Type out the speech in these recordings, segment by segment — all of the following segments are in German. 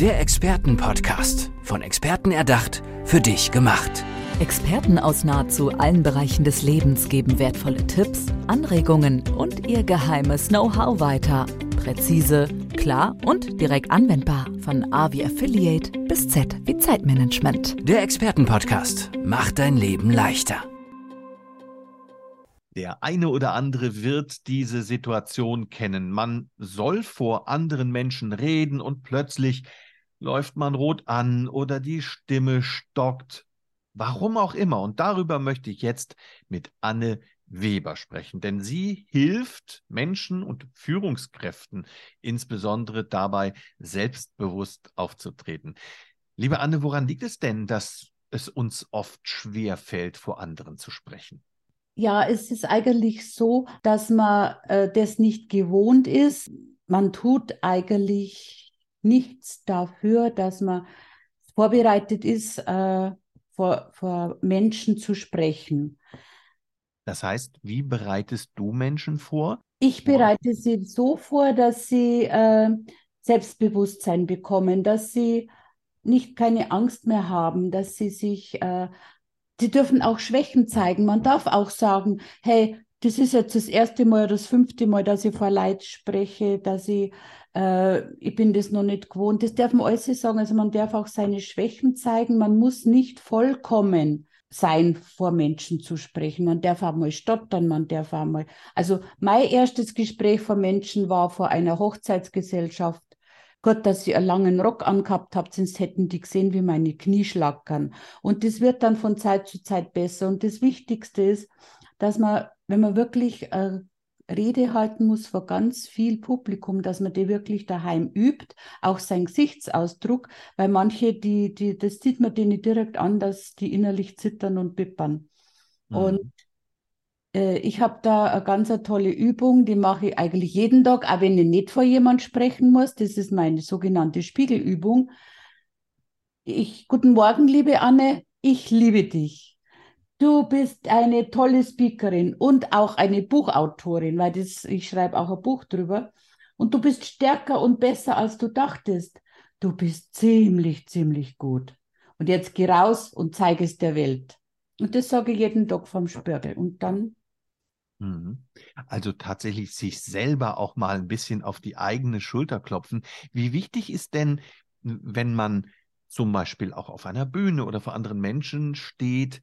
Der Expertenpodcast. Von Experten erdacht, für dich gemacht. Experten aus nahezu allen Bereichen des Lebens geben wertvolle Tipps, Anregungen und ihr geheimes Know-how weiter. Präzise, klar und direkt anwendbar. Von A wie Affiliate bis Z wie Zeitmanagement. Der Expertenpodcast macht dein Leben leichter. Der eine oder andere wird diese Situation kennen. Man soll vor anderen Menschen reden und plötzlich läuft man rot an oder die Stimme stockt. Warum auch immer. Und darüber möchte ich jetzt mit Anne Weber sprechen, denn sie hilft Menschen und Führungskräften insbesondere dabei, selbstbewusst aufzutreten. Liebe Anne, woran liegt es denn, dass es uns oft schwer fällt, vor anderen zu sprechen? Ja, es ist eigentlich so, dass man äh, das nicht gewohnt ist. Man tut eigentlich nichts dafür, dass man vorbereitet ist, äh, vor, vor Menschen zu sprechen. Das heißt, wie bereitest du Menschen vor? Ich bereite sie so vor, dass sie äh, Selbstbewusstsein bekommen, dass sie nicht keine Angst mehr haben, dass sie sich, äh, die dürfen auch Schwächen zeigen. Man darf auch sagen, hey, das ist jetzt das erste Mal oder das fünfte Mal, dass ich vor Leid spreche, dass ich äh, ich bin das noch nicht gewohnt. Das darf man alles sagen. Also man darf auch seine Schwächen zeigen. Man muss nicht vollkommen sein, vor Menschen zu sprechen. Man darf auch mal stottern, man darf auch mal. Also mein erstes Gespräch vor Menschen war vor einer Hochzeitsgesellschaft. Gott, dass ich einen langen Rock angehabt habe, sonst hätten die gesehen, wie meine Knie schlackern. Und das wird dann von Zeit zu Zeit besser. Und das Wichtigste ist, dass man, wenn man wirklich äh, Rede halten muss vor ganz viel Publikum, dass man die wirklich daheim übt, auch sein Gesichtsausdruck, weil manche, die, die, das sieht man denen direkt an, dass die innerlich zittern und bippern. Mhm. Und äh, ich habe da eine ganz tolle Übung, die mache ich eigentlich jeden Tag, auch wenn ich nicht vor jemand sprechen muss. Das ist meine sogenannte Spiegelübung. Ich, guten Morgen, liebe Anne, ich liebe dich. Du bist eine tolle Speakerin und auch eine Buchautorin, weil das, ich schreibe auch ein Buch drüber. Und du bist stärker und besser, als du dachtest. Du bist ziemlich, ziemlich gut. Und jetzt geh raus und zeige es der Welt. Und das sage ich jeden Tag vom Spörgel. Und dann. Mhm. Also tatsächlich sich selber auch mal ein bisschen auf die eigene Schulter klopfen. Wie wichtig ist denn, wenn man zum Beispiel auch auf einer Bühne oder vor anderen Menschen steht,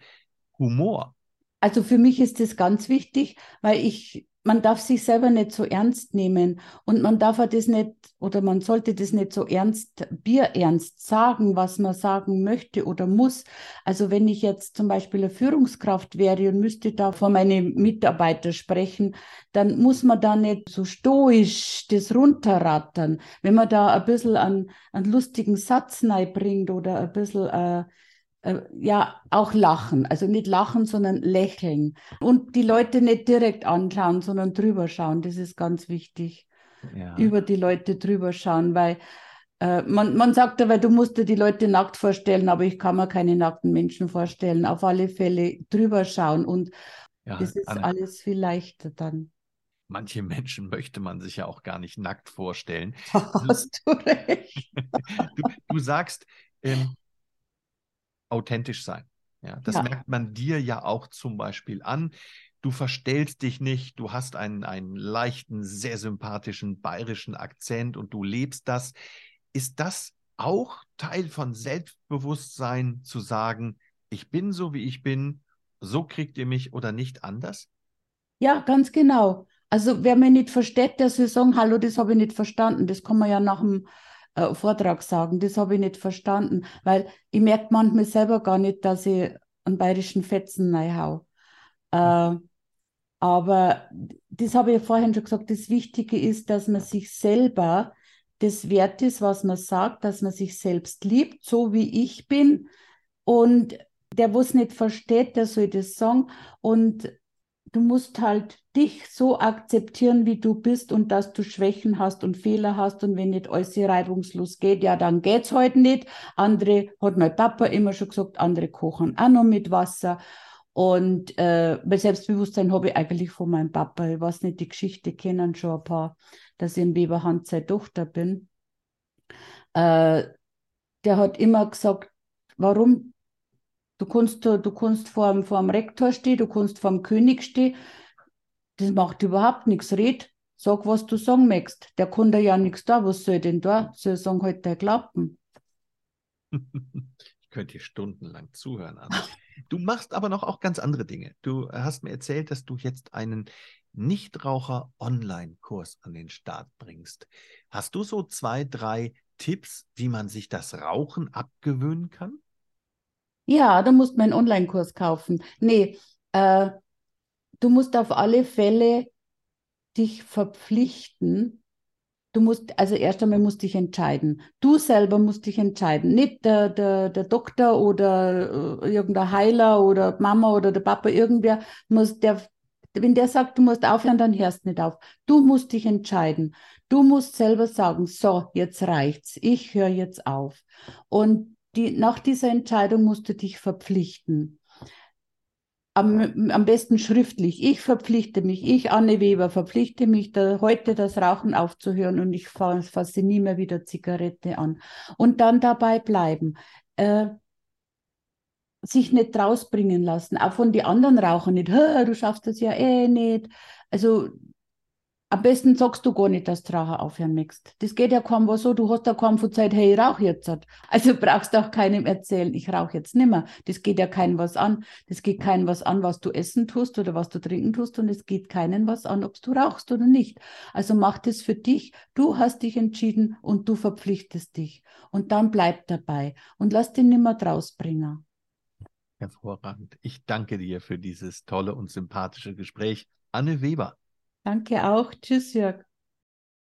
Humor? Also für mich ist das ganz wichtig, weil ich, man darf sich selber nicht so ernst nehmen und man darf das nicht oder man sollte das nicht so ernst, bierernst sagen, was man sagen möchte oder muss. Also wenn ich jetzt zum Beispiel eine Führungskraft wäre und müsste da vor meine Mitarbeiter sprechen, dann muss man da nicht so stoisch das runterrattern. Wenn man da ein bisschen einen, einen lustigen Satz bringt oder ein bisschen äh, ja, auch lachen. Also nicht lachen, sondern lächeln. Und die Leute nicht direkt anschauen, sondern drüber schauen. Das ist ganz wichtig. Ja. Über die Leute drüber schauen, weil äh, man, man sagt aber, du musst dir die Leute nackt vorstellen, aber ich kann mir keine nackten Menschen vorstellen. Auf alle Fälle drüber schauen und ja, das ist alles viel leichter dann. Manche Menschen möchte man sich ja auch gar nicht nackt vorstellen. Hast du recht. du, du sagst, ähm, authentisch sein. Ja, das ja. merkt man dir ja auch zum Beispiel an. Du verstellst dich nicht, du hast einen, einen leichten, sehr sympathischen bayerischen Akzent und du lebst das. Ist das auch Teil von Selbstbewusstsein zu sagen, ich bin so, wie ich bin, so kriegt ihr mich oder nicht anders? Ja, ganz genau. Also wer mir nicht versteht, der soll sagen, hallo, das habe ich nicht verstanden. Das kann man ja nach dem äh, Vortrag sagen. Das habe ich nicht verstanden, weil ich merke manchmal selber gar nicht, dass ich einen bayerischen Fetzen reinhau. Äh, aber das habe ich ja vorhin schon gesagt, das Wichtige ist, dass man sich selber das wert ist, was man sagt, dass man sich selbst liebt, so wie ich bin. Und der, wo es nicht versteht, der soll das sagen. Und du musst halt dich so akzeptieren, wie du bist und dass du Schwächen hast und Fehler hast und wenn nicht alles reibungslos geht, ja, dann geht's halt nicht. Andere, hat mein Papa immer schon gesagt, andere kochen auch noch mit Wasser. Und äh, mein Selbstbewusstsein habe ich eigentlich von meinem Papa. Ich weiß nicht, die Geschichte kennen schon ein paar, dass ich in Weberhand seine Tochter bin. Äh, der hat immer gesagt, warum? Du kannst, du kannst vor, dem, vor dem Rektor stehen, du kannst vor dem König stehen. Das macht überhaupt nichts. Red, sag, was du sagen möchtest. Der kann da ja nichts da. Was soll denn da? Soll er sagen, halt der Glauben. Ich könnte hier stundenlang zuhören. Anne. Du machst aber noch auch ganz andere Dinge. Du hast mir erzählt, dass du jetzt einen Nichtraucher-Online-Kurs an den Start bringst. Hast du so zwei, drei Tipps, wie man sich das Rauchen abgewöhnen kann? Ja, da musst du einen Online-Kurs kaufen. Nee, äh, du musst auf alle Fälle dich verpflichten. Du musst, also erst einmal musst dich entscheiden. Du selber musst dich entscheiden. Nicht der, der, der Doktor oder äh, irgendein Heiler oder Mama oder der Papa, irgendwer muss, der, wenn der sagt, du musst aufhören, dann hörst du nicht auf. Du musst dich entscheiden. Du musst selber sagen, so, jetzt reicht's. Ich höre jetzt auf. Und die, nach dieser Entscheidung musst du dich verpflichten. Am, am besten schriftlich. Ich verpflichte mich, ich, Anne Weber, verpflichte mich, da, heute das Rauchen aufzuhören und ich fasse nie mehr wieder Zigarette an. Und dann dabei bleiben. Äh, sich nicht rausbringen lassen, auch von den anderen Rauchern nicht, du schaffst das ja eh nicht. Also am besten sagst du gar nicht, dass du Rauchen aufhören möchtest. Das geht ja kaum was so, du hast ja kaum von Zeit, hey, ich rauche jetzt. Also brauchst du auch keinem erzählen, ich rauche jetzt nimmer. Das geht ja keinem was an. Das geht keinem was an, was du essen tust oder was du trinken tust und es geht keinem was an, ob du rauchst oder nicht. Also mach das für dich. Du hast dich entschieden und du verpflichtest dich. Und dann bleib dabei und lass den nimmer draus bringen. Hervorragend. Ich danke dir für dieses tolle und sympathische Gespräch. Anne Weber. Danke auch. Tschüss, Jörg.